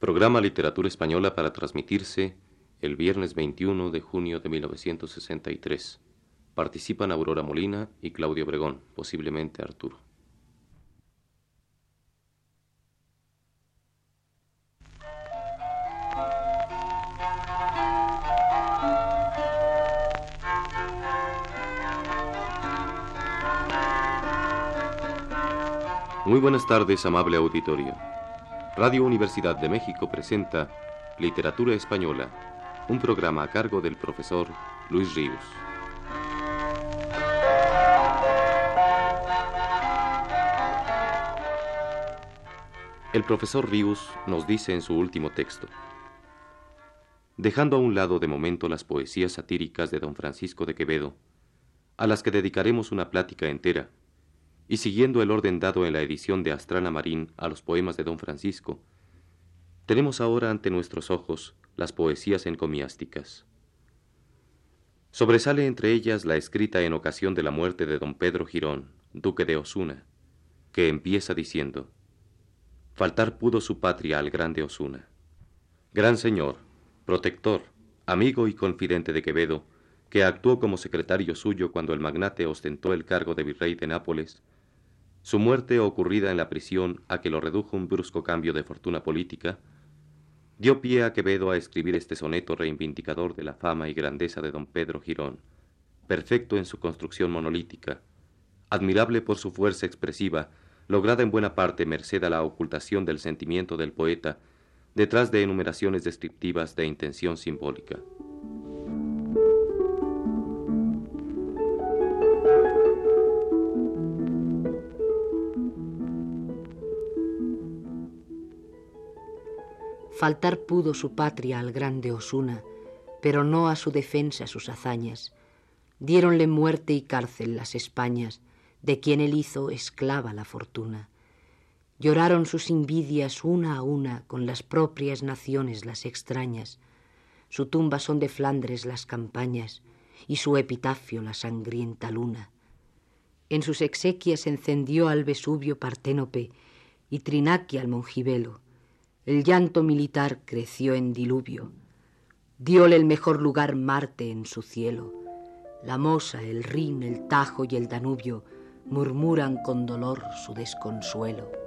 Programa Literatura Española para transmitirse el viernes 21 de junio de 1963. Participan Aurora Molina y Claudio Obregón, posiblemente Arturo. Muy buenas tardes, amable auditorio. Radio Universidad de México presenta Literatura Española, un programa a cargo del profesor Luis Ríos. El profesor Ríos nos dice en su último texto, dejando a un lado de momento las poesías satíricas de don Francisco de Quevedo, a las que dedicaremos una plática entera, y siguiendo el orden dado en la edición de Astrana Marín a los poemas de don Francisco, tenemos ahora ante nuestros ojos las poesías encomiásticas. Sobresale entre ellas la escrita en ocasión de la muerte de don Pedro Girón, duque de Osuna, que empieza diciendo, Faltar pudo su patria al grande Osuna. Gran señor, protector, amigo y confidente de Quevedo, que actuó como secretario suyo cuando el magnate ostentó el cargo de virrey de Nápoles, su muerte, ocurrida en la prisión a que lo redujo un brusco cambio de fortuna política, dio pie a Quevedo a escribir este soneto reivindicador de la fama y grandeza de don Pedro Girón, perfecto en su construcción monolítica, admirable por su fuerza expresiva, lograda en buena parte merced a la ocultación del sentimiento del poeta, detrás de enumeraciones descriptivas de intención simbólica. Faltar pudo su patria al grande Osuna, pero no a su defensa sus hazañas. Diéronle muerte y cárcel las Españas, de quien él hizo esclava la fortuna. Lloraron sus invidias una a una con las propias naciones las extrañas. Su tumba son de Flandres las campañas y su epitafio la sangrienta luna. En sus exequias encendió al Vesubio Parténope y Trinaquia al Mongibelo el llanto militar creció en diluvio. Diole el mejor lugar Marte en su cielo. La Mosa, el Rin, el Tajo y el Danubio murmuran con dolor su desconsuelo.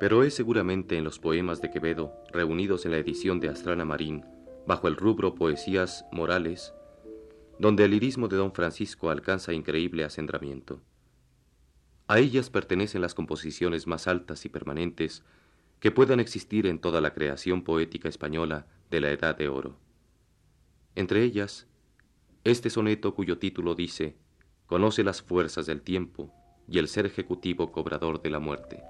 Pero es seguramente en los poemas de Quevedo, reunidos en la edición de Astrana Marín, bajo el rubro Poesías Morales, donde el lirismo de don Francisco alcanza increíble acendramiento. A ellas pertenecen las composiciones más altas y permanentes que puedan existir en toda la creación poética española de la Edad de Oro. Entre ellas, este soneto cuyo título dice, Conoce las fuerzas del tiempo y el ser ejecutivo cobrador de la muerte.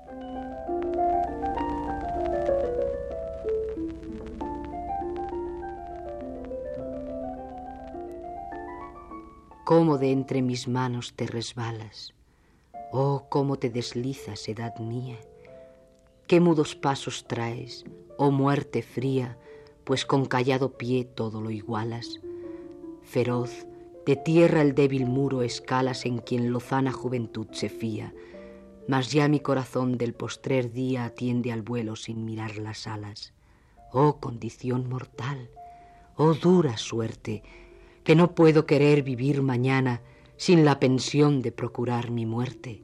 Cómo de entre mis manos te resbalas, oh, cómo te deslizas, edad mía, qué mudos pasos traes, oh muerte fría, pues con callado pie todo lo igualas. Feroz, de tierra el débil muro escalas en quien lozana juventud se fía, mas ya mi corazón del postrer día atiende al vuelo sin mirar las alas. Oh condición mortal, oh dura suerte, que no puedo querer vivir mañana sin la pensión de procurar mi muerte.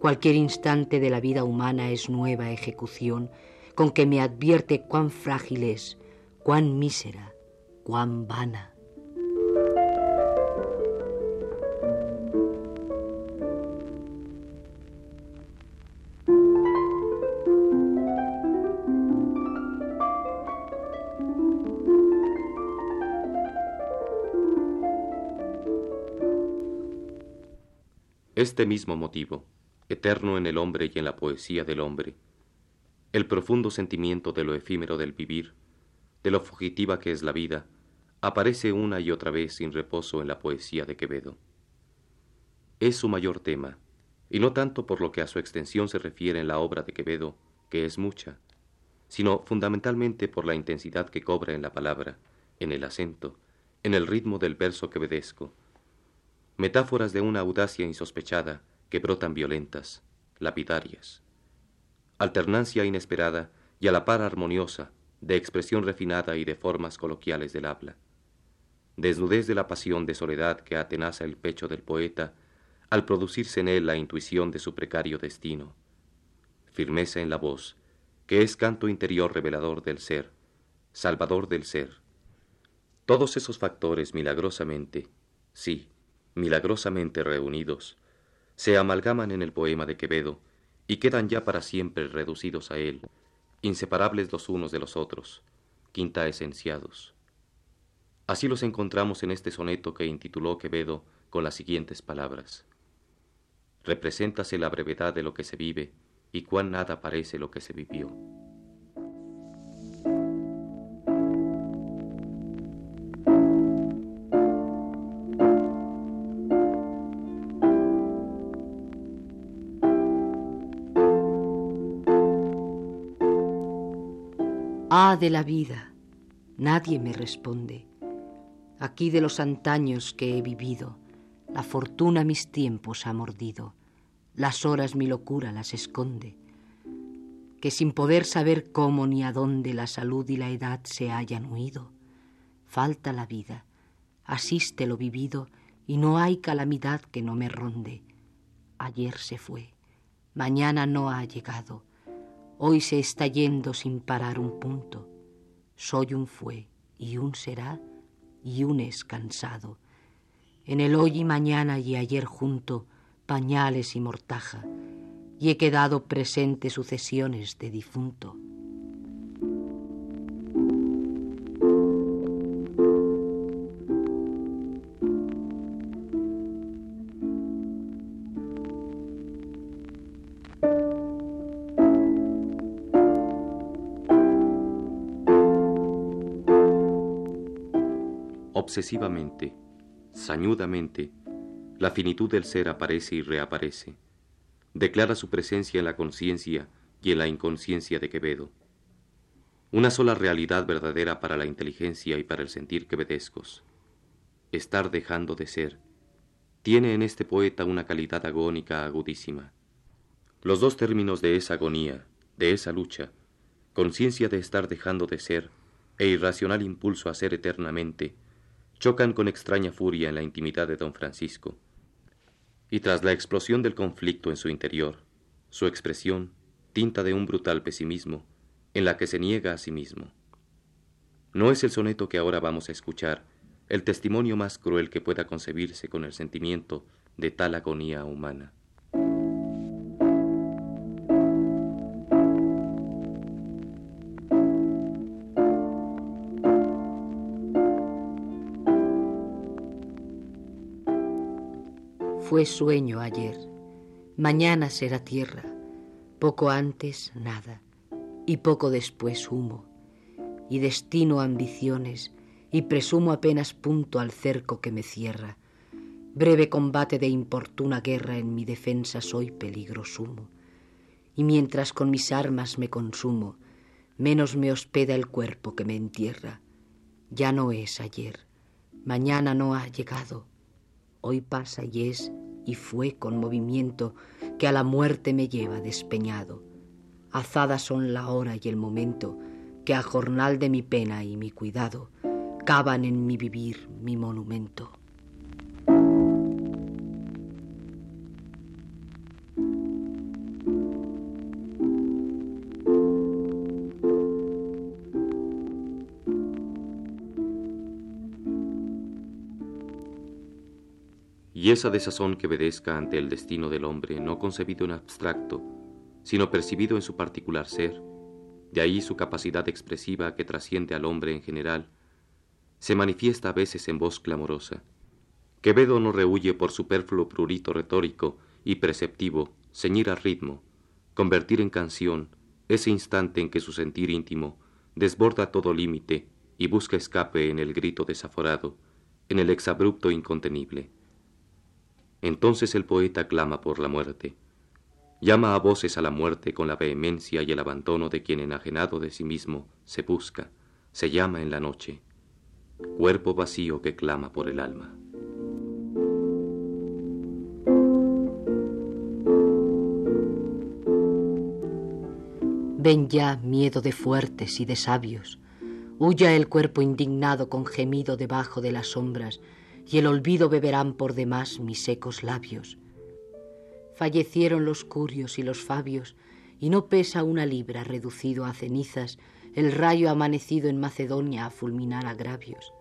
Cualquier instante de la vida humana es nueva ejecución con que me advierte cuán frágil es, cuán mísera, cuán vana. Este mismo motivo, eterno en el hombre y en la poesía del hombre, el profundo sentimiento de lo efímero del vivir, de lo fugitiva que es la vida, aparece una y otra vez sin reposo en la poesía de Quevedo. Es su mayor tema, y no tanto por lo que a su extensión se refiere en la obra de Quevedo, que es mucha, sino fundamentalmente por la intensidad que cobra en la palabra, en el acento, en el ritmo del verso quevedesco. Metáforas de una audacia insospechada que brotan violentas, lapidarias. Alternancia inesperada y a la par armoniosa de expresión refinada y de formas coloquiales del habla. Desnudez de la pasión de soledad que atenaza el pecho del poeta al producirse en él la intuición de su precario destino. Firmeza en la voz, que es canto interior revelador del ser, salvador del ser. Todos esos factores milagrosamente, sí, milagrosamente reunidos, se amalgaman en el poema de Quevedo y quedan ya para siempre reducidos a él, inseparables los unos de los otros, quinta esenciados. Así los encontramos en este soneto que intituló Quevedo con las siguientes palabras. Represéntase la brevedad de lo que se vive y cuán nada parece lo que se vivió. De la vida, nadie me responde. Aquí de los antaños que he vivido, la fortuna mis tiempos ha mordido las horas mi locura las esconde, que sin poder saber cómo ni a dónde la salud y la edad se hayan huido, falta la vida, asiste lo vivido y no hay calamidad que no me ronde. Ayer se fue, mañana no ha llegado, hoy se está yendo sin parar un punto. Soy un fue y un será y un es cansado. En el hoy y mañana y ayer junto, pañales y mortaja, y he quedado presente sucesiones de difunto. Obsesivamente, sañudamente, la finitud del ser aparece y reaparece. Declara su presencia en la conciencia y en la inconsciencia de Quevedo. Una sola realidad verdadera para la inteligencia y para el sentir quevedescos. Estar dejando de ser. Tiene en este poeta una calidad agónica agudísima. Los dos términos de esa agonía, de esa lucha, conciencia de estar dejando de ser e irracional impulso a ser eternamente, chocan con extraña furia en la intimidad de don Francisco. Y tras la explosión del conflicto en su interior, su expresión tinta de un brutal pesimismo en la que se niega a sí mismo. No es el soneto que ahora vamos a escuchar el testimonio más cruel que pueda concebirse con el sentimiento de tal agonía humana. Fue sueño ayer, mañana será tierra, poco antes nada, y poco después humo, y destino ambiciones, y presumo apenas punto al cerco que me cierra. Breve combate de importuna guerra en mi defensa soy peligro sumo, y mientras con mis armas me consumo, menos me hospeda el cuerpo que me entierra. Ya no es ayer, mañana no ha llegado, hoy pasa y es y fue con movimiento que a la muerte me lleva despeñado. Azadas son la hora y el momento que a jornal de mi pena y mi cuidado cavan en mi vivir mi monumento. Esa desazón que obedezca ante el destino del hombre no concebido en abstracto, sino percibido en su particular ser, de ahí su capacidad expresiva que trasciende al hombre en general, se manifiesta a veces en voz clamorosa. Quevedo no rehuye por superfluo prurito retórico y preceptivo ceñir a ritmo, convertir en canción ese instante en que su sentir íntimo desborda todo límite y busca escape en el grito desaforado, en el exabrupto incontenible. Entonces el poeta clama por la muerte. Llama a voces a la muerte con la vehemencia y el abandono de quien enajenado de sí mismo se busca, se llama en la noche. Cuerpo vacío que clama por el alma. Ven ya, miedo de fuertes y de sabios. Huya el cuerpo indignado con gemido debajo de las sombras, y el olvido beberán por demás mis secos labios. Fallecieron los curios y los fabios, y no pesa una libra reducido a cenizas el rayo amanecido en Macedonia a fulminar agravios.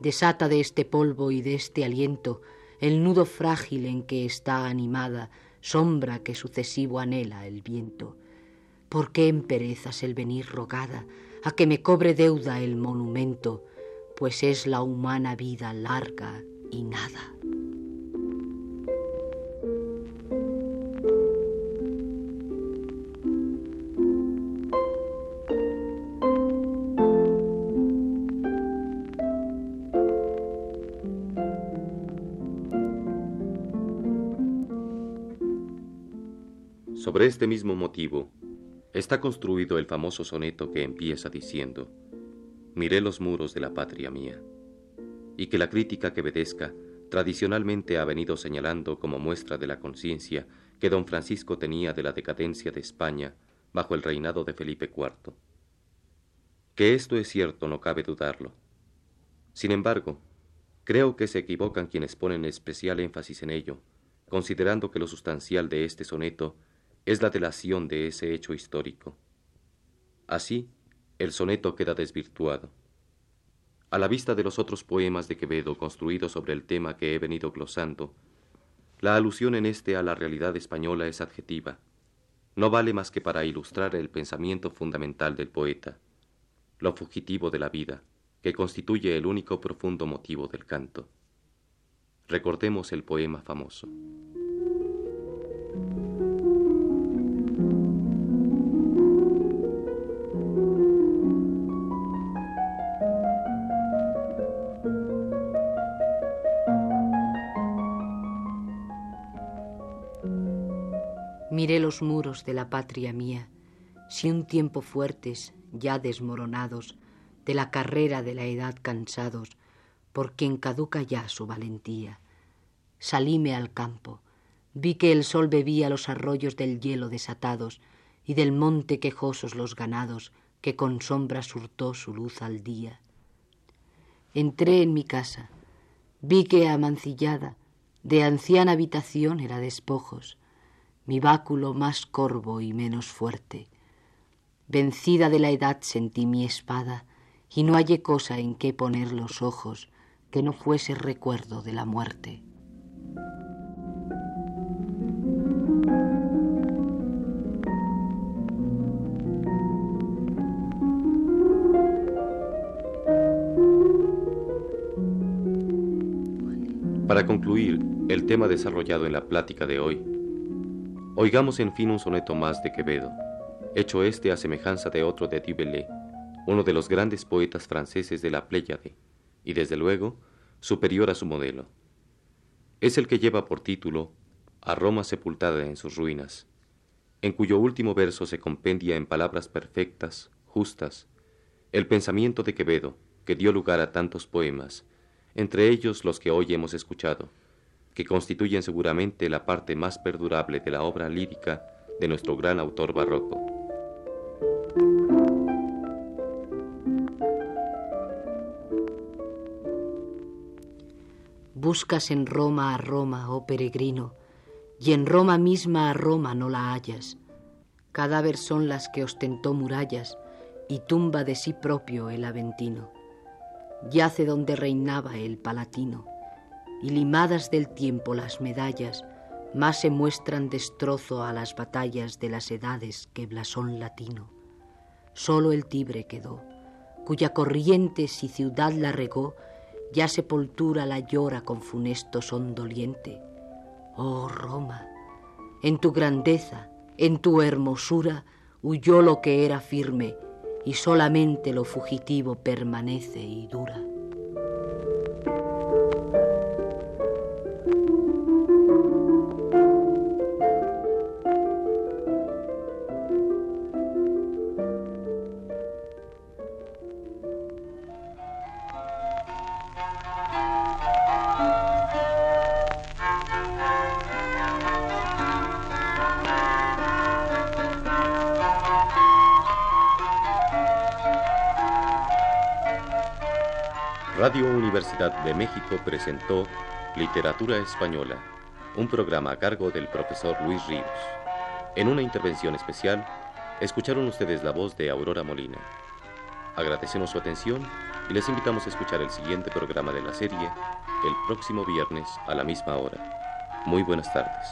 Desata de este polvo y de este aliento el nudo frágil en que está animada, sombra que sucesivo anhela el viento ¿Por qué emperezas el venir rogada a que me cobre deuda el monumento? Pues es la humana vida larga y nada. Sobre este mismo motivo, está construido el famoso soneto que empieza diciendo, Miré los muros de la patria mía, y que la crítica que obedezca tradicionalmente ha venido señalando como muestra de la conciencia que don Francisco tenía de la decadencia de España bajo el reinado de Felipe IV. Que esto es cierto no cabe dudarlo. Sin embargo, creo que se equivocan quienes ponen especial énfasis en ello, considerando que lo sustancial de este soneto es la delación de ese hecho histórico. Así, el soneto queda desvirtuado. A la vista de los otros poemas de Quevedo construidos sobre el tema que he venido glosando, la alusión en este a la realidad española es adjetiva. No vale más que para ilustrar el pensamiento fundamental del poeta, lo fugitivo de la vida, que constituye el único profundo motivo del canto. Recordemos el poema famoso. Miré los muros de la patria mía, si un tiempo fuertes, ya desmoronados, de la carrera de la edad cansados, por quien caduca ya su valentía. Salíme al campo, vi que el sol bebía los arroyos del hielo desatados, y del monte quejosos los ganados, que con sombra surtó su luz al día. Entré en mi casa, vi que amancillada, de anciana habitación era despojos, mi báculo más corvo y menos fuerte. Vencida de la edad sentí mi espada, y no hallé cosa en que poner los ojos que no fuese recuerdo de la muerte. Para concluir el tema desarrollado en la plática de hoy, Oigamos en fin un soneto más de Quevedo, hecho este a semejanza de otro de Dubellé, uno de los grandes poetas franceses de la Pléyade, y desde luego superior a su modelo. Es el que lleva por título A Roma sepultada en sus ruinas, en cuyo último verso se compendia en palabras perfectas, justas, el pensamiento de Quevedo, que dio lugar a tantos poemas, entre ellos los que hoy hemos escuchado que constituyen seguramente la parte más perdurable de la obra lírica de nuestro gran autor barroco. Buscas en Roma a Roma, oh peregrino, y en Roma misma a Roma no la hallas. Cadáver son las que ostentó murallas y tumba de sí propio el Aventino. Yace donde reinaba el Palatino y limadas del tiempo las medallas, más se muestran destrozo a las batallas de las edades que blasón latino. Solo el Tibre quedó, cuya corriente si ciudad la regó, ya sepultura la llora con funesto son doliente. Oh Roma, en tu grandeza, en tu hermosura, huyó lo que era firme, y solamente lo fugitivo permanece y dura. Radio Universidad de México presentó Literatura Española, un programa a cargo del profesor Luis Ríos. En una intervención especial, escucharon ustedes la voz de Aurora Molina. Agradecemos su atención y les invitamos a escuchar el siguiente programa de la serie el próximo viernes a la misma hora. Muy buenas tardes.